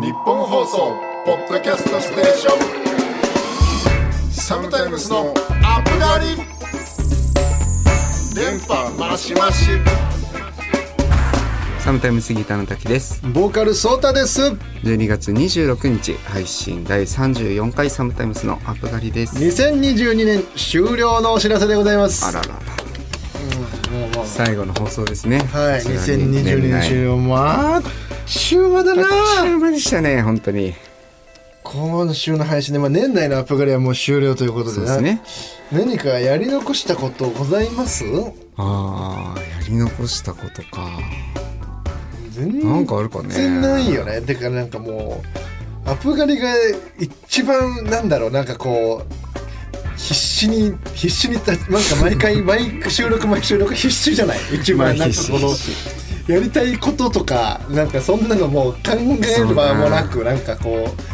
日本放送ポッドキャストステーション。サムタイムスのアップガリ電波マシマシサムタイムスギターの滝です。ボーカルソータです。12月26日配信第34回サムタイムスのアップガリです。2022年終了のお知らせでございます。あららら最後の放送ですね。はいこちらに2022年終了まあ終盤。だなあっという間でしたね本当に。今週の配信で、まあ、年内のアップガリはもう終了ということでですね。何かやり残したことございます？ああやり残したことか。全なんかあるかね。然ないよね。てかなんかもうアップガリが一番なんだろう。なんかこう必死に必死にたなんか毎回毎収録毎収録必死じゃない？一番まあなんかこの必やりたいこととかなんかそんなのもう考える場もなくなんかこう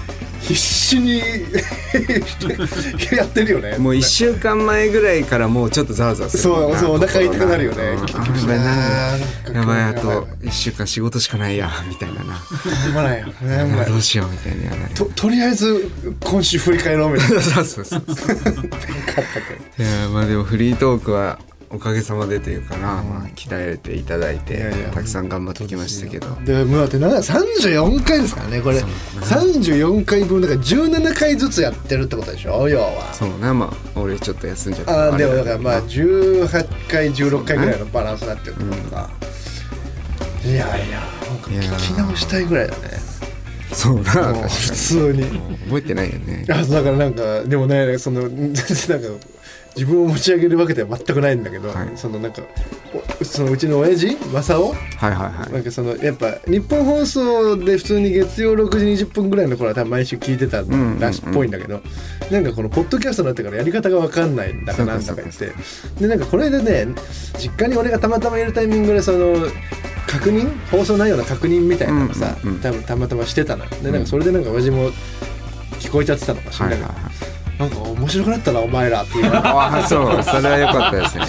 必死に やってるよね。もう1週間前ぐらいからもうちょっとざわざわする。そうそうお腹痛くなるよね。うんキリキリしあやばいなやばいあとやばい1週間仕事しかないやみたいなな。しょうがないよどうしようみたいなるととりあえず今週振り返ろうみたいな。そうそうそう いやまあでもフリートークはおかげさまでというかな、まあ、鍛えていただいてたくさん頑張ってきましたけど。でもうだってなんだ34回ですからねこれ。34回分だから17回ずつやってるってことでしょ？要は。そうね。まあ俺ちょっと休んじゃった。あーでもだからあまあ18回16回ぐらいのバランスになってるとか、いやいや聞き直したいぐらいだねそう普通に。覚えてないよね。あだからなんかでもねその全然 なんか自分を持ち上げるわけでは全くないんだけど、はい。そのなんかおそのうちの親父正雄？はいはいはないんかそのやっぱ日本放送で普通に月曜6時20分ぐらいの頃は多分毎週聞いてたらしいっぽいんだけど、なんかこのポッドキャストになってからやり方が分かんないんだかなんだか言って。でなんかこれでね実家に俺がたまたまいるタイミングでその確認？放送内容の確認みたいなのさ、うんうんうん。多分たまたましてたのでなんかそれでなんか親父も聞こえちゃってたのかしいら。はいはいはい。なんか面白くなったなお前らっていうなんかああそう。それは良かったですね。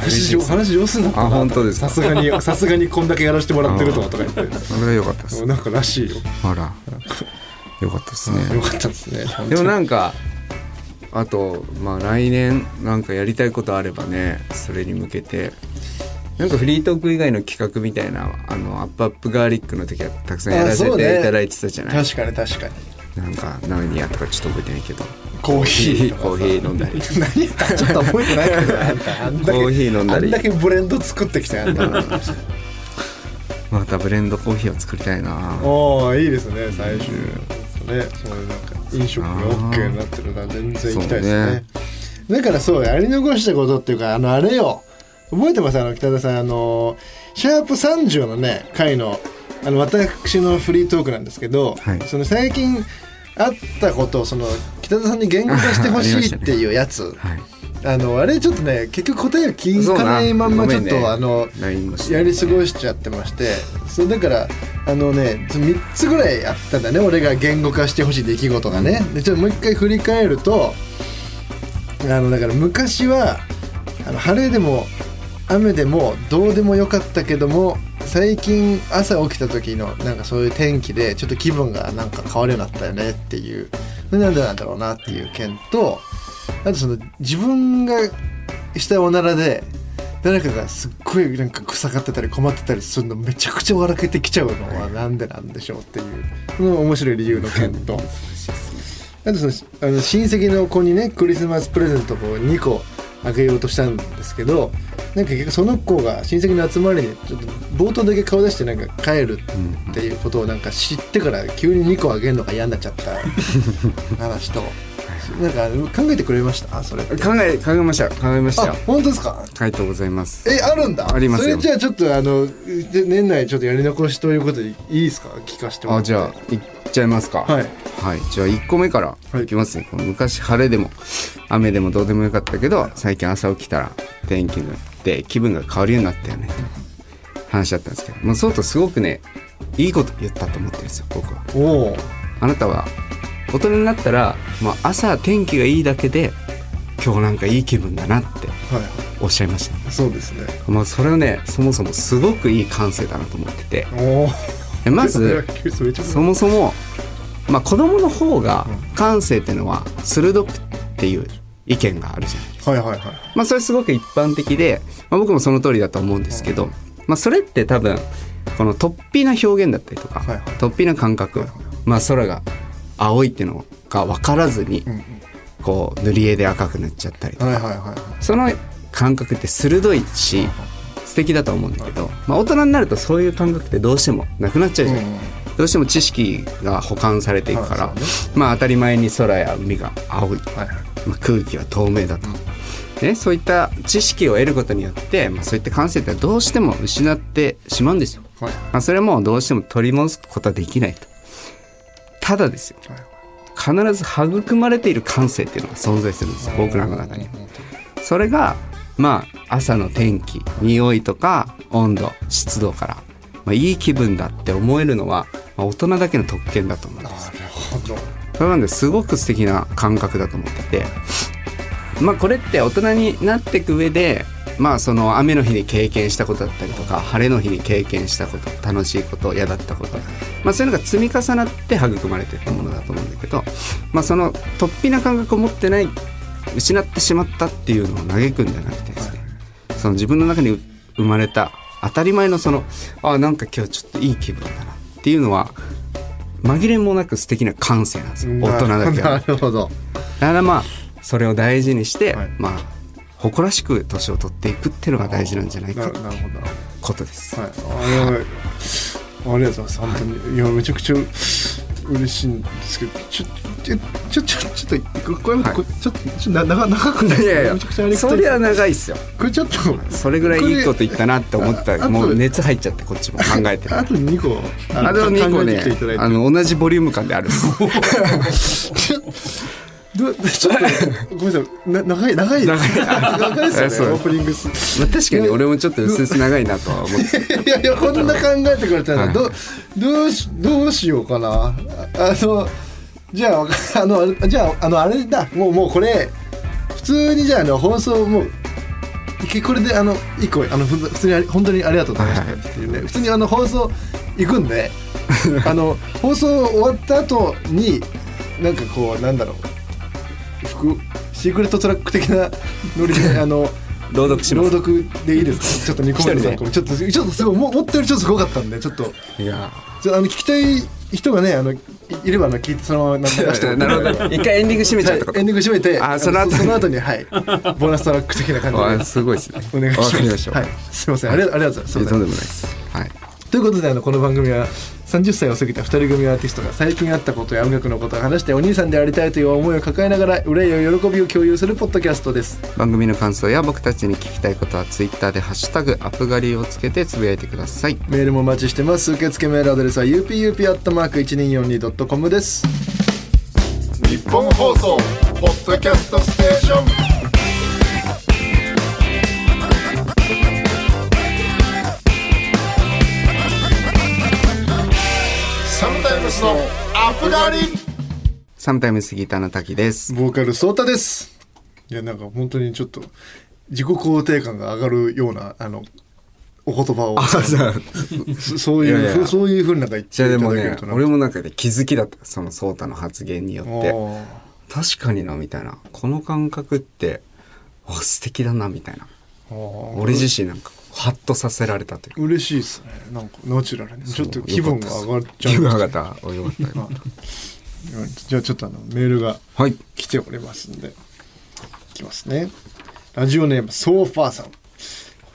話上話上手になったな。あ本当ですか？さすがにさすがにこんだけやらせてもらってるとかとか言って。それは良かったですなんからしいよ。あら。良かったですね。よかったですね。でもなんかあとまあ来年なんかやりたいことあればねそれに向けてなんかフリートーク以外の企画みたいなあのアップアップガーリックの時はたくさんやらせていただいてたじゃない、確かに確かに。なんか何やとかちょっと覚えてないけど。コーヒーコーヒー飲んだり。何やったちょっと覚えてないけどあんたあんだけコーヒー飲んだり。あんだけブレンド作ってきたやんたまたブレンドコーヒーを作りたいな。おおいいですね。最終。ねそういうなんか飲食が OK になってるなら全然行きたいですね。だからそうやり残したことっていうかあのあれよ覚えてます？あの北田さんあのシャープ30のね回のあの私のフリートークなんですけど、はい。その最近あったことをその北田さんに言語化してほしいっていうやつ、はい。あのあれちょっとね結局答えを聞かないまんまちょっと、そうなあのやり過ごしちゃってまして。そうだからあのね3つぐらいあったんだね俺が言語化してほしい出来事がね。でちょっともう一回振り返るとあのだから昔はあの晴れでも雨でもどうでもよかったけども最近朝起きた時のなんかそういう天気でちょっと気分がなんか変わるようになったよねっていうなんでなんだろうなっていう件とあとその自分がしたおならで誰かがすっごいなんか臭がってたり困ってたりするのめちゃくちゃ笑けてきちゃうのはなんでなんでしょうっていうこの面白い理由の件と。あとそのあの親戚の子にねクリスマスプレゼントを2個あげようとしたんですけどなんか結局その子が親戚の集まりにちょっと冒頭だけ顔出してなんか帰るっていうことをなんか知ってから急に2個あげるのが嫌になっちゃった 話と。なんか考えてくれました？それ考え考えました考えましあた本当ですか？ありがとうございます。えあるんだ？ありますよ。それじゃあちょっとあので年内ちょっとやり残しということでいいですか？聞かせてもらって。あじゃあちゃいますか。はい。はい、じゃあ1個目からはい。いきますね、この昔晴れでも雨でもどうでもよかったけど最近朝起きたら天気になって気分が変わるようになったよね。話だったんですけど。もうそうとすごくねいいこと言ったと思ってるんですよ僕は。おおあなたは大人になったら、まあ、朝天気がいいだけで今日なんかいい気分だなってはおっしゃいました。いそうですね。まあそれはねそもそもすごくいい感性だなと思ってて。おまず そもそも、まあ、子供の方が感性っていうのは鋭くっていう意見があるじゃないですか。はいはいはい。まあ、それすごく一般的で、まあ、僕もその通りだと思うんですけど、まあ、それって多分この突飛な表現だったりとか、はいはい。突飛な感覚、まあ、空が青いっていうのが分からずに、こう塗り絵で赤く塗っちゃったりとか、はいはいはいその感覚って鋭いし素敵だと思うんだけど、まあ、大人になるとそういう感覚ってどうしてもなくなっちゃうじゃない、どうしても知識が保管されていくから、はいそうまあ当たり前に空や海が青い、はいはい。まあ、空気は透明だと、ね、そういった知識を得ることによって、まあ、そういった感性ってどうしても失ってしまうんですよ。はい。まあ、それはもうどうしても取り戻すことはできないと。ただですよ。はい。必ず育まれている感性っていうのが存在するんですよ僕らの中に。それがまあ朝の天気匂いとか温度湿度から、まあ、いい気分だって思えるのは、まあ、大人だけの特権だと思うんです。なるほどそれなんですごく素敵な感覚だと思っててまあこれって大人になっていく上でまあその雨の日に経験したことだったりとか晴れの日に経験したこと楽しいこと嫌だったことまあそういうのが積み重なって育まれていったものだと思うんだけどまあその突飛な感覚を持ってない失ってしまったっていうのを嘆くんじゃなくてですねその自分の中に生まれた当たり前のそのあなんか今日ちょっといい気分だなっていうのは紛れもなく素敵な感性なんですよ。大人だけは。なるほど。だからまあそれを大事にして、はい。まあ誇らしく年を取っていくっていうのが大事なんじゃないかとなるなるほどなることです、はい。ありがとうございます。本当に。いやめちゃくちゃ嬉しいんですけどちょちょちょちょちょっとここれ、はい。こちょっとちょっとな長長くない。いやいや。めちゃくちゃありがたい。それは長いっすよ。これちょっとそれぐらいいいこと言ったなって思った。もう熱入っちゃってこっちも考えてる。あと2個。あと2個ねあの同じボリューム感であるんです どちょっと ごめんなさい。な長い長い。長い。長いですよね オープニングスまあ確かに俺もちょっと薄々長いなとは思ってた。いやいやこんな考えてくれたら、はい。どどうしどうしようかな。ああのじゃああのじゃああのあれだ。もうもうこれ普通にじゃああの放送もうこれであの一個あの普通に本当にありがとうございましたっていうね、普通にあの放送行くんで。あの放送終わった後になんかこうなんだろう副シークレットトラック的なノリで あの朗読します。朗読でいいです。かちょっと2個目の一人で。3個目ちょっとちょっとすごいも思ったよりちょっとすごかったんでちょっと。いやあの聞きたい人がねあのいいればあの聞いてそのまま流して なるほど。一回エンディング締めちゃはい。うとエンディング締めてあその後に。その後にはい。ボーナストラック的な感じあですごいですね。お願いします。はい。すみません。ありがありがとうございます。とんでもないです。はい。ということであのこの番組は30歳を過ぎた2人組アーティストが最近あったことや音楽のことを話してお兄さんでありたいという思いを抱えながら憂いや喜びを共有するポッドキャストです。番組の感想や僕たちに聞きたいことはツイッターで「ハッシュタグアップガリ」をつけてつぶやいてください。メールもお待ちしてます。受付メールアドレスは upup.1242.com です。日本放送ポッドキャストステーションプガリサムタイムスギターの滝です。ボーカルソータです。いやなんか本当にちょっと自己肯定感が上がるようなあのお言葉を。そそういういやいや。そういうふうになんか言っていただけるとなんか。俺もなんかで気づきだった。そのソータの発言によって。確かになみたいな。この感覚ってあ素敵だなみたいな。俺自身なんかハッとさせられたという。か嬉しいですね。なんかナチュラルに。ちょっと気分が上がっちゃ気う。分上がった。およかった。よかっじゃあちょっとあのメールが来ておりますんで。いきますね。ラジオネームソーファーさん。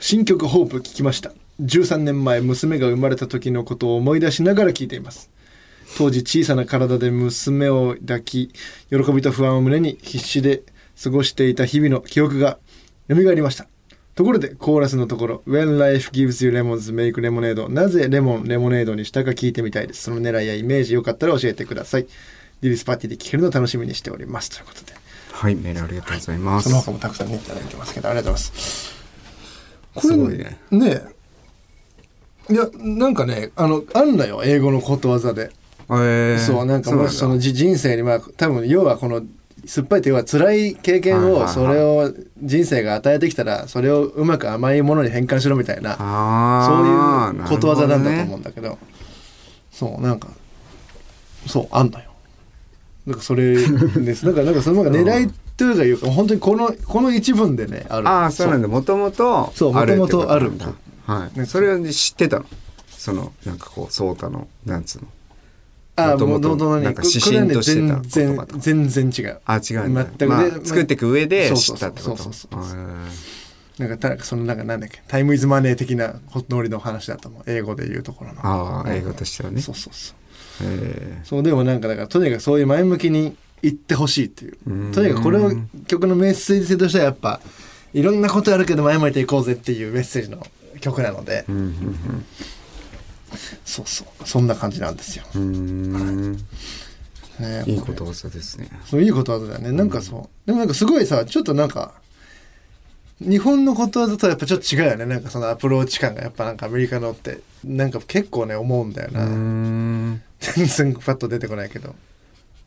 新曲「ホープ聞きました。13年前娘が生まれた時のことを思い出しながら聞いています。当時小さな体で娘を抱き喜びと不安を胸に必死で過ごしていた日々の記憶が蘇りましたところでコーラスのところ「When life gives you lemons make lemonade」なぜレモンレモネードにしたか聞いてみたいです。その狙いやイメージよかったら教えてください。ディリスパーティーで聞けるのを楽しみにしております。ということで。はいメールありがとうございます、その他もたくさんねいただいてますけどありがとうございます。これすごいねねいやなんかねあのあんのよ英語のことわざで、えーそうなんかもしそのじ人生にまあ多分要はこの酸っぱいというのは辛い経験をそれを人生が与えてきたらそれをうまく甘いものに変換しろみたいなあそういうことわざなんだと思ううんだけど。そうなんかそうあんのよ。なんかそれです。なんかなんかその狙いというかいうか本当にこのこの一文でねある。ああそうなんだ。もともとそうあるってこと元々あるなんだ。はい。それを知ってたの。そのなんかこうソータのなんつうのあもともとなんか指針としてた全言葉全然違う。あ違うんだ。全くまあで作っていく上でそう知そうそう。ったってこと？そうそうそうへーなんかたそのなんかなんだっけ？タイムイズマネー的なノリの話だと思う。英語で言うところの。ああ英語としてはね。そうそうそう。へそうでもなんかだからとにかくそういう前向きに言ってほしいっていう。うん。とにかくこれを曲のメッセージ性としてはやっぱいろんなことあるけど前向いていこうぜっていうメッセージの曲なので、ーうんそうそう。そんな感じなんですよ、うん。うんね、いいことわざですね。そういいことわざだよね。なんかそう。でもなんかすごいさちょっとなんか日本のことわざとはやっぱちょっと違うよね。なんかそのアプローチ感がやっぱなんかアメリカのって。なんか結構ね思うんだような、ん。全然パッと出てこないけど。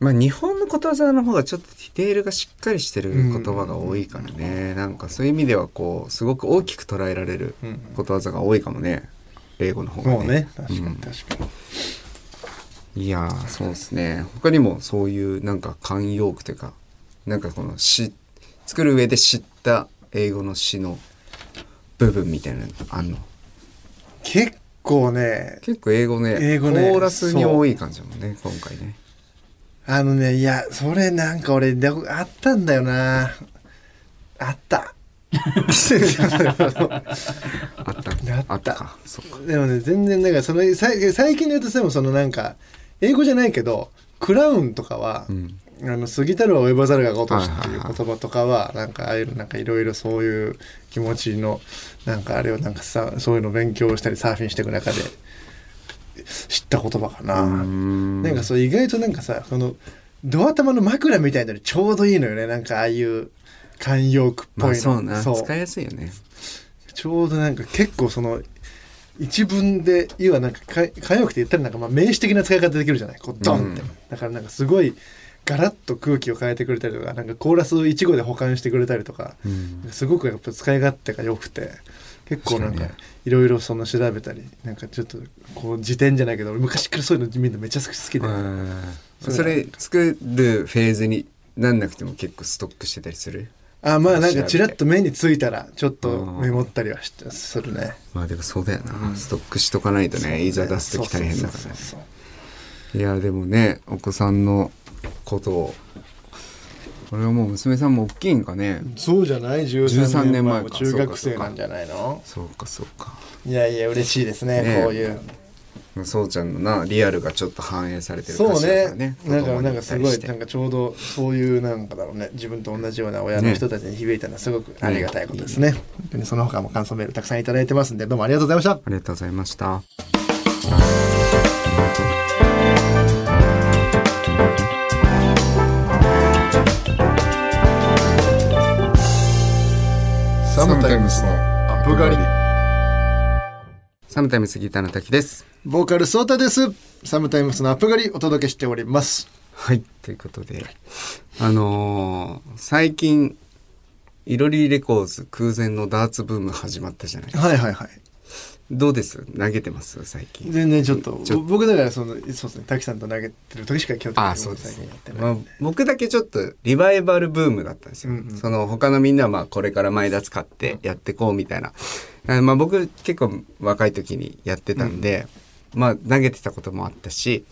まあ日本のことわざの方がちょっとディテールがしっかりしてる言葉が多いからね、なんかそういう意味ではこうすごく大きく捉えられるうん。ことわざが多いかもね英語の方がね。ね。確かにうん確かに、いやーそうですね。他にもそういうなんか慣用句というかなんかこの詩作る上で知った英語の詩の部分みたいなのあんの？結構ね。結構英語ね英語ね。コーラスに多い感じだもんね今回ね。あのねいやそれなんか俺であったんだよな。あった あった。あったか。そっか。でもね全然だからその最最近で言うとでもそのなんか英語じゃないけどクラウンとかは、うん。あの過ぎたるは及ばざるが如しっていう言葉とかはなんかああいうなんかいろいろそういう気持ちのなんかあれをなんかさそういうの勉強したりサーフィンしていく中で知った言葉かな。うん。なんかそう意外となんかさこのドア玉の枕みたいなのにちょうどいいのよね。なんかああいう慣用句っぽいの、まあそうな。使いやすいよね。ちょうどなんか結構その一文で要はなんかか慣用句って言ったらなんかまあ名詞的な使い方できるじゃない。こうドンって、うん。だからなんかすごいガラッと空気を変えてくれたりとかなんかコーラスを一語で保管してくれたりとかうん。すごくやっぱ使い勝手が良くて結構なんかいろいろその調べたりなんかちょっとこう辞典じゃないけど俺昔からそういうの見るのめっちゃ好きで、うん。それ作るフェーズになんなくても結構ストックしてたりする？あまあなんかちらっと目についたらちょっとメモったりはしてするね。まあでもそうだよな、ストックしとかないとねいざ出す時大変だからいやでもねお子さんのことをこれはもう娘さんも大きいんかね。そうじゃない？13 13年年前か中学生なんじゃないの？そうかそうか。いやいや嬉しいですねねこういうそうちゃんのなリアルがちょっと反映されてるそう歌詞だからねねなんかなんかすごいなんかちょうどそういうなんかだろうね。自分と同じような親の人たちに響いたのはすごくありがたいことですね。本当にその他も感想メールたくさんいただいてますんでどうもありがとうございました。ありがとうございました。サムタイムスのアップガリサムタイムスギターの滝です。ボーカルソータです。サムタイムスのアップガリお届けしております。はいということであのー最近いろりレコーズ空前のダーツブーム始まったじゃないはいはいはいどうです？投げてます？最近。全然ちょっと僕だからそのそうですね滝さんと投げてる時しか基本的にあそうです最近やってないまあ、僕だけちょっとリバイバルブームだったんですよ、うんうん。その他のみんなはまあこれから前田使ってやってこうみたいな、あまあ僕結構若い時にやってたんで、まあ投げてたこともあったし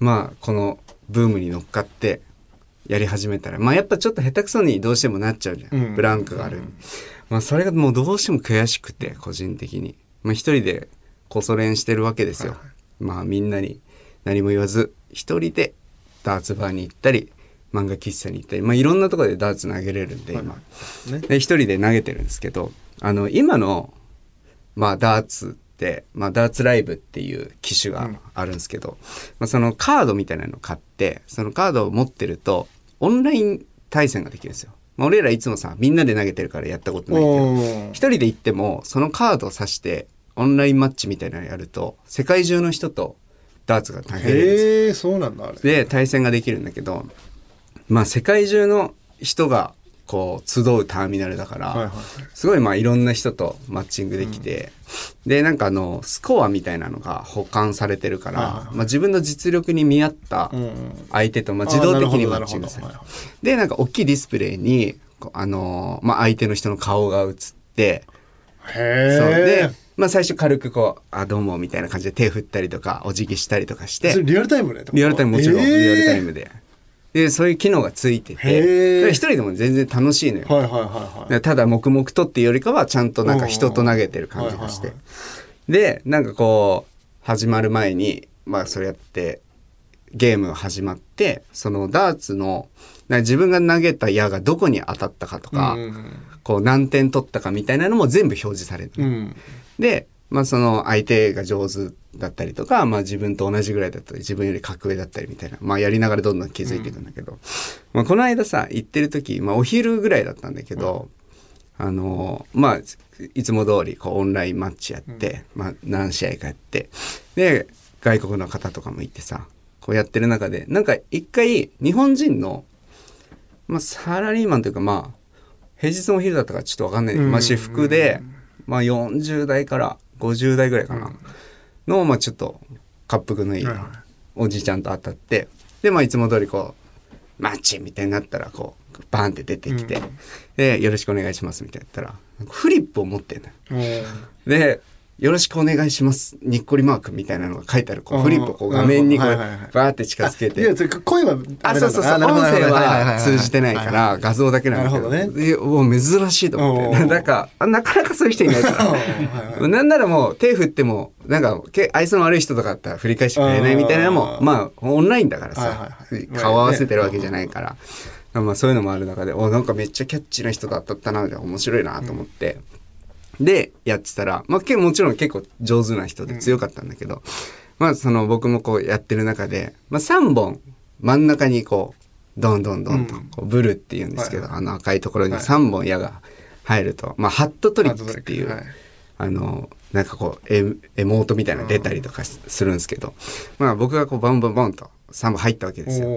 まあこのブームに乗っかってやり始めたらまあやっぱちょっと下手くそにどうしてもなっちゃうじゃん、うん。ブランクがある、まあそれがもうどうしても悔しくて個人的にまあ一人でこそ練してるわけですよ、まあみんなに何も言わず一人でダーツバーに行ったり漫画喫茶に行ったり、まあ、いろんなところでダーツ投げれるんで今、ねで一人で投げてるんですけどあの今の、まあ、ダーツって、まあ、ダーツライブっていう機種があるんですけど、まあ、そのカードみたいなのを買ってそのカードを持ってるとオンライン対戦ができるんですよ。まあ、俺らいつもさみんなで投げてるからやったことないけど一人で行ってもそのカードを指してオンラインマッチみたいなのやると世界中の人とダーツが投げれるんですよ。そうなんだあれ。で対戦ができるんだけどまあ世界中の人がこう集うターミナルだから、はいはいすごいまあいろんな人とマッチングできて、でなんかあのスコアみたいなのが保管されてるから、はいはいはいまあ、自分の実力に見合ったうんうん。相手とまあ自動的にマッチングされるるるでなんか大きいディスプレイにあのーまあ、相手の人の顔が映ってへえ、まあ、最初軽くこう「あどうも」みたいな感じで手振ったりとかお辞儀したりとかして。リアルタイムで？リアルタイムもちろん、えー。リアルタイムで。でそういう機能がついてて。一人でも全然楽しいのよ、はいはいはいはい。ただ黙々とっていうよりかはちゃんとなんか人と投げてる感じがして、はいはでなんかこう始まる前にまあそれやってゲームが始まってそのダーツの自分が投げた矢がどこに当たったかとか、うんこう何点取ったかみたいなのも全部表示される、うん。で、まあ、その相手が上手だったりとか、まあ、自分と同じぐらいだったり自分より格上だったりみたいな、まあ、やりながらどんどん気づいていくんだけど、まあ、この間さ行ってる時、まあ、お昼ぐらいだったんだけど、あのまあいつも通りこうオンラインマッチやって、まあ、何試合かやってで外国の方とかもいてさこうやってる中でなんか一回日本人の、まあ、サラリーマンというかまあ平日のお昼だったからちょっとわかんない、まあ、私服で、まあ、40代から50代ぐらいかな、の、まあ、ちょっと滑腹のいいおじいちゃんと当たってで、まあ、いつも通りこうマッチみたいになったらこうバーンって出てきて、でよろしくお願いしますみたいな言ったらフリップを持ってんのよ。うんでよろしくお願いします。にっこりマークみたいなのが書いてあるこううん。フリップをこう画面にこうはいはいはいバーって近づけて。いやそれ声はあ、そうそうそう。音声は通じてないから、画像だけなんだけど。なるほどでお珍しいと思って。なんか、あなかなかそういう人いないから。なんならもう手振っても、なんか、け愛想の悪い人とかだったら振り返してくれないみたいなのも、うんまあ、オンラインだからはいはいさはい、顔合わせてるわけじゃないから。まあ、そういうのもある中で、お、なんかめっちゃキャッチーな人だったな、みたいな面白いなと思って。で、やってたら、まあ、けもちろん結構上手な人で強かったんだけど、まあ、その僕もこうやってる中で、まあ、3本真ん中にこう、どんどんどんと、こうブルって言うんですけど、はいあの赤いところに3本矢が入ると、まあ、ハットトリックっていう、はい。あの、なんかこうエ、エモートみたいなの出たりとかしするんですけど、まあ僕がこう、バンバンバンと3本入ったわけですよ。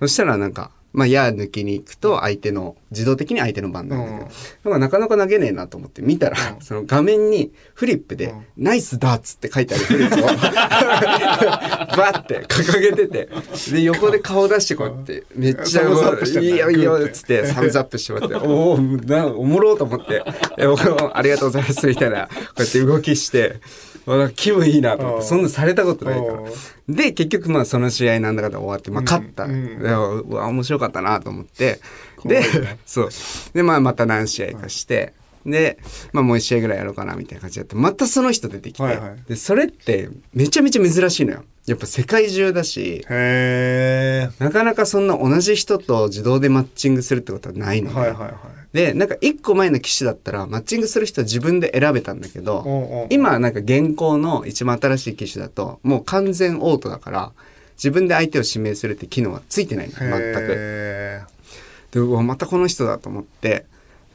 そしたらなんか、まあ、矢抜きに行くと相手の、自動的に相手の番なんだけど、うん。なんかなか投げねえなと思って見たら、その画面にフリップで、ナイスダーツって書いてあるフリップを、バッて掲げてて、で、横で顔出してこうやって、めっちゃサムズアップしてんだいいよいいよっつって、サムズアップしてもらって、おおなおもろうと思って、え僕もありがとうございますみたいな、こうやって動きして、気分いいなと思って、そんなされたことないからお。で、結局まあその試合なんだかんだ終わって、まあ勝った。うんでうわ、面白かったなと思って。で、そう。で、まあまた何試合かして、で、まあもう一試合ぐらいやろうかなみたいな感じでやって、またその人出てきて、はいはいで、それってめちゃめちゃ珍しいのよ。やっぱ世界中だし、へなかなかそんな同じ人と自動でマッチングするってことはないのね。えはいはいはいで、なんか一個前の機種だったらマッチングする人は自分で選べたんだけど、おうおう今なんか現行の一番新しい機種だともう完全オートだから自分で相手を指名するって機能はついてないの全く。へでうわまたこの人だと思って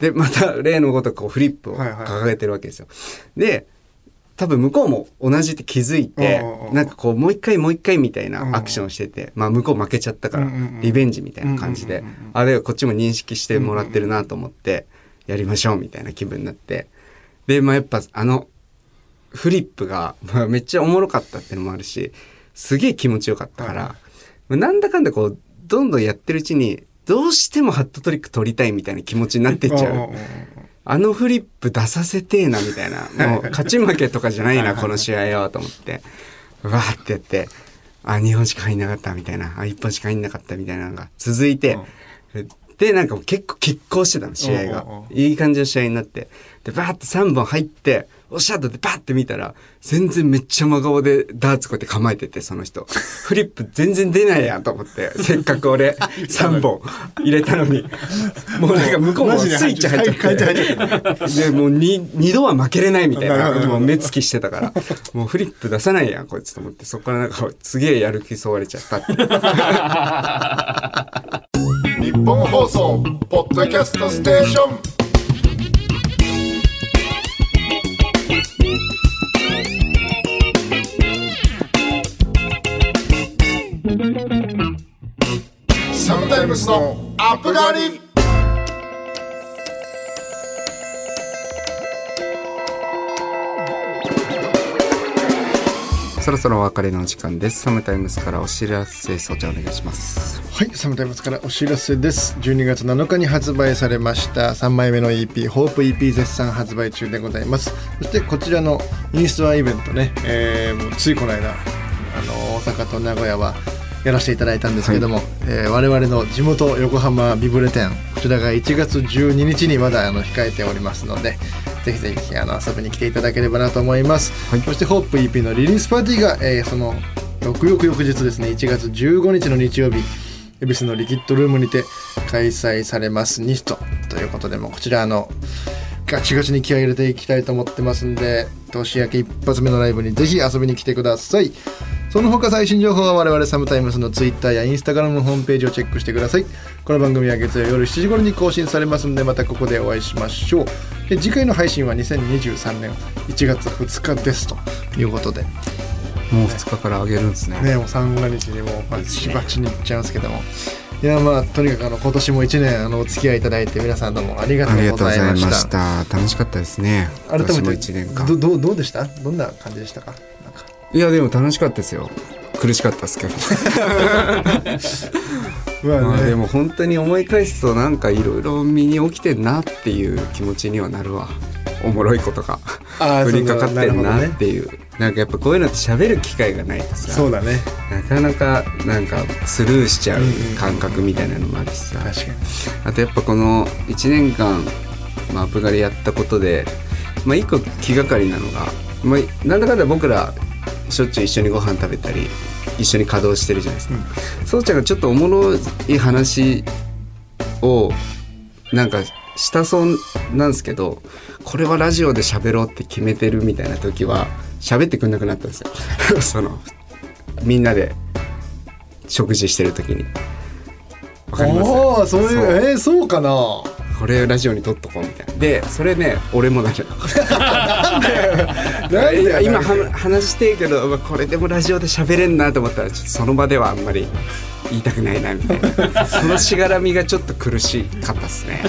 でまた例のごとくこうフリップをはいはい掲げてるわけですよ。で多分向こうも同じって気づいてなんかこうもう一回もう一回みたいなん。アクションをしてて、まあ向こう負けちゃったからリベンジみたいな感じで、うんうんうんうんあれこっちも認識してもらってるなと思ってやりましょうみたいな気分になって。でまあやっぱあのフリップが、まあ、めっちゃおもろかったってのもあるしすげえ気持ちよかったから、なんだかんだこうどんどんやってるうちにどうしてもハットトリック取りたいみたいな気持ちになってっちゃう。あのフリップ出させてえなみたいな。もう勝ち負けとかじゃないな、この試合はと思って。わーってやって、あ、2本しか入んなかったみたいな。あ、1本しか入んなかったみたいなのが続いて、で、なんか結構拮抗してたの、試合がうんうんう。いい感じの試合になって。で、バーって3本入って、おっしゃってバーって見たら、全然めっちゃ真顔でダーツこうやって構えてて、その人。フリップ全然出ないやんと思って、せっかく俺 3本入れたのに。もうなんか向こうもスイッチ入っちゃって。で、もうに二度は負けれないみたいな、もう目つきしてたから、もうフリップ出さないやん、こいつと思って、そこからなんかすげえやる気そわれちゃったって。日本放送ポッドキャストステーションイムスのアップガリそろそろお別れの時間です。サムタイムスからお知らせそちらお願いします。はいサムタイムスからお知らせです。12月7日に発売されました3枚目の EP ホープ EP 絶賛発売中でございます。そしてこちらのインストアイベントね、えー、もうついこの間あの大阪と名古屋はやらせていただいたんですけども、えー我々の地元横浜ビブレ店、こちらが1月12日にまだあの控えておりますので、ぜひぜひあの遊びに来ていただければなと思います。はいそしてホップ EP のリリースパーティーが、えーその翌々翌日ですね1月15日の日曜日恵比寿のリキッドルームにて開催されますニストということでもうこちらあのガチガチに気合い入れていきたいと思ってますんで年明け一発目のライブにぜひ遊びに来てくださいその他最新情報は我々サムタイムスのツイッターやインスタグラムのホームページをチェックしてください。この番組は月曜夜7時頃に更新されますのでまたここでお会いしましょう。で次回の配信は2023年1月2日ですと。いうことで。もう2日からあげるんですね。ねもう三が日にもうバチバチにいっちゃうんですけども。いやまあとにかくあの今年も1年あのお付き合いいただいて皆さんどうもありがとうございましした。た楽しかったですね。改め1年間。てどどうどうでした？どんな感じでしたか？いやでも楽しかったですよ。苦しかったですけど。ままあでも本当に思い返すとなんかいろいろ身に起きてんなっていう気持ちにはなるわ。おもろいことが。降りかかってんなっていう。なんかやっぱこういうのって喋る機会がないとさ。そうだね。なかなかなんかスルーしちゃう感覚みたいなのもあるしさ、あとやっぱこの1年間、まあ、アップガリやったことで、まあ、一個気がかりなのが、まあ、なんだかんだ僕らしょっちゅう一緒にご飯食べたり一緒に稼働してるじゃないですか、そうちゃんがちょっとおもろい話をなんかしたそうなんですけどこれはラジオで喋ろうって決めてるみたいな時は喋ってくんなくなったんですよ。そのみんなで食事してる時に。わかります？そういう。えー、そうかな？これラジオに撮っとこうみたいな。でそれね俺もなるなんで？今は話していけどこれでもラジオで喋れんなと思ったらちょっとその場ではあんまり言いたくないなみたいな。そのしがらみがちょっと苦しかったっすね。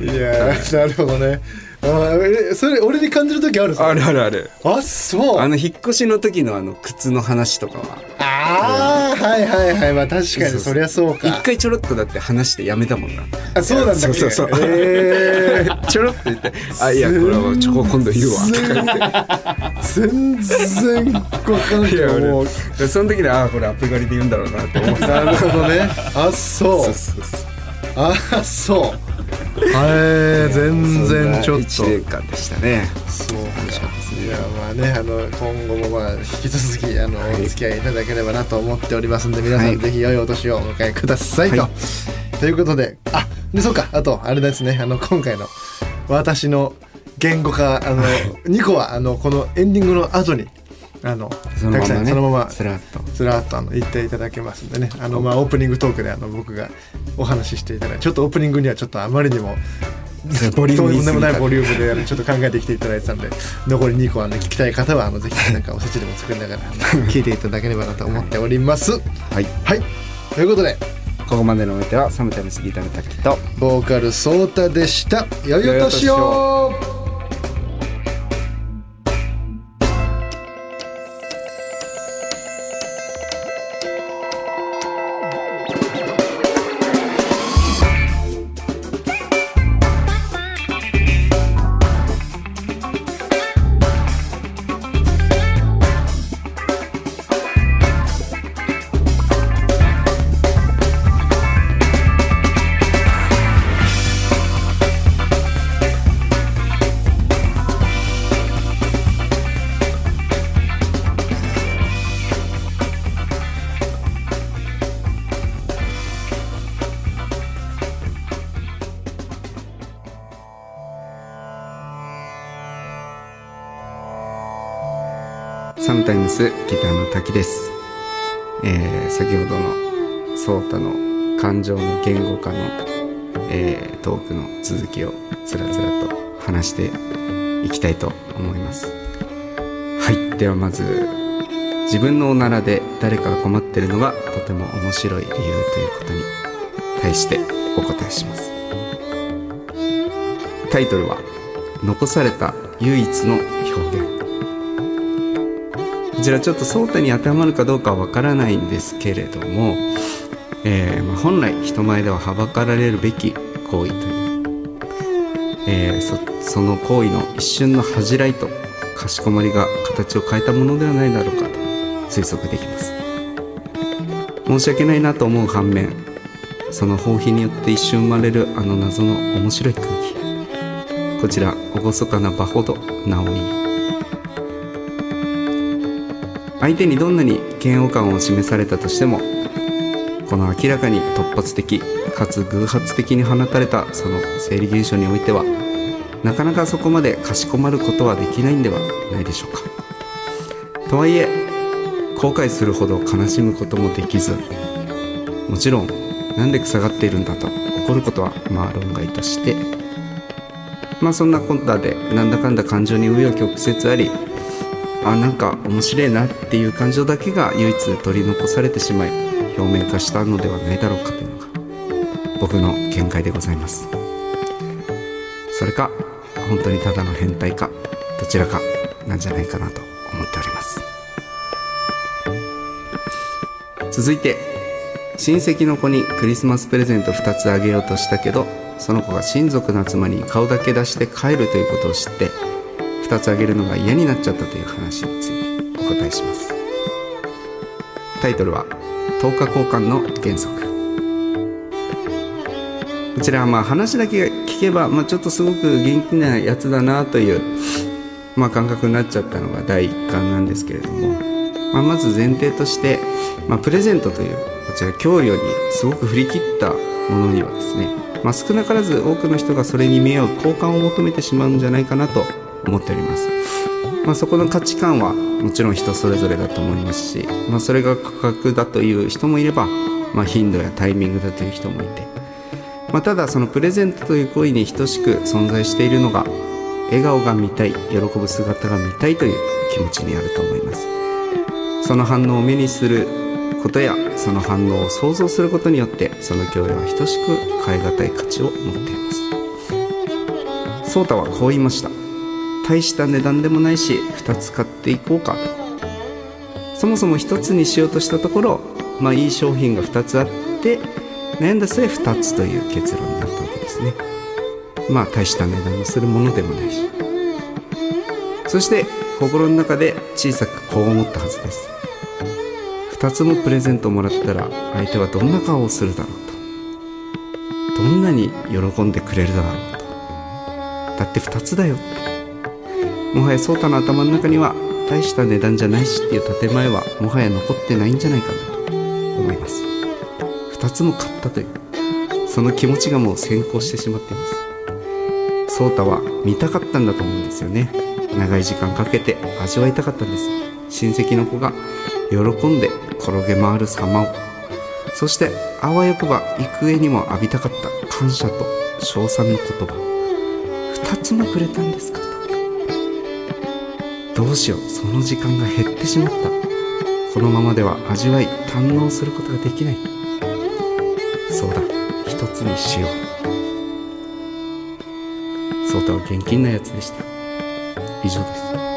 いやーなるほどね。あそれ俺に感じる時あるあるあるある。あそう。あの引っ越しの時のあの靴の話とかはああはいはいはい。まあ確かにそりゃそうか。一回ちょろっとだって話してやめたもんな。あそうなんだ。そうそうそう。えー。ちょろっと言って「あいやこれはちょ今度言うわ」全然わかんない。もう俺その時にああこれアップ狩りで言うんだろうなって思ってなるほどね。あそう。そうそうそう。あそうえー、全然ちょっと。1年間でしたねそう楽しかったですねいやまあねあの今後もまあ引き続きあの、お付き合いいただければなと思っておりますんで皆さん、はい。ぜひ良いお年をお迎えくださいと、はい。ということであでそうかあとあれですねあの今回の私の言語化あの、2個はあのこのエンディングの後にあのそのままねそのままスラッと。ずらっとあの言っていただけますんでね。あのまあオープニングトークであの僕がお話ししていただいてちょっとオープニングにはちょっとあまりにもボリュームとんでもないボリュームであのちょっと考えてきていただいてたんで残り2個はね聞きたい方はあのぜひなんかおせちでも作りながらあの 聞いていただければなと思っております。はい。はい。ということでここまでのお相手はサムタイムスギターの滝とボーカルソータでした。良いお年を滝です、えー先ほどのソータの感情の言語化の、えートークの続きをつらつらと話していきたいと思います。はい。ではまず自分のおならで誰かが困ってるのがとても面白い理由ということに対してお答えします。タイトルは「残された唯一の表現。ちらちょっと颯太に当てはまるかどうかはわからないんですけれども、えーまあ、本来人前でははばかられるべき行為という、えーそその行為の一瞬の恥じらいとかしこまりが形を変えたものではないだろうかと推測できます。申し訳ないなと思う反面その放棄によって一瞬生まれるあの謎の面白い空気。こちら厳かな場ほどなおいい相手にどんなに嫌悪感を示されたとしてもこの明らかに突発的かつ偶発的に放たれたその生理現象においてはなかなかそこまでかしこまることはできないんではないでしょうか。とはいえ後悔するほど悲しむこともできずもちろんなんで臭がっているんだと怒ることはまあ論外としてまあそんなこんなでなんだかんだ感情に紆余曲折ありあなんか面白いなっていう感情だけが唯一取り残されてしまい表面化したのではないだろうかというのが僕の見解でございます。それか本当にただの変態かどちらかなんじゃないかなと思っております。続いて親戚の子にクリスマスプレゼント2つあげようとしたけどその子が親族の集まりに顔だけ出して帰るということを知って2つあげるのが嫌になっちゃったという話についてお答えします。タイトルは10日交換の原則。こちらはまあ話だけ聞けば、まあ、ちょっとすごく元気なやつだなという、まあ、感覚になっちゃったのが第一巻なんですけれども、まあ、まず前提として、まあ、プレゼントというこちら教養にすごく振り切ったものにはですね、まあ、少なからず多くの人がそれに見合う交換を求めてしまうんじゃないかなと思っております、まあ、そこの価値観はもちろん人それぞれだと思いますし、まあ、それが価格だという人もいれば、まあ、頻度やタイミングだという人もいて、ま、ただそのプレゼントという行為に等しく存在しているのが笑顔が見たい喜ぶ姿が見たいという気持ちにあると思います。その反応を目にすることやその反応を想像することによってその教養は等しく変え難い価値を持っています。颯太はこう言いました。大した値段でもないし2つ買っていこうか。そもそも1つにしようとしたところまあいい商品が2つあって悩んだ末2つという結論になったわけですね。まあ大した値段のするものでもないし。そして心の中で小さくこう思ったはずです。2つもプレゼントをもらったら相手はどんな顔をするだろうと。どんなに喜んでくれるだろうと。だって2つだよ。ってもはや颯太の頭の中には大した値段じゃないしっていう建前はもはや残ってないんじゃないかなと思います。2つも買ったという。その気持ちがもう先行してしまっています。颯太は見たかったんだと思うんですよね。長い時間かけて味わいたかったんです。親戚の子が喜んで転げ回る様を。そしてあわよくば幾重にも浴びたかった感謝と称賛の言葉。2つもくれたんですか？どうしよう。その時間が減ってしまった。このままでは味わい堪能することができない。そうだ。一つにしよう。颯太は現金なやつでした。以上です。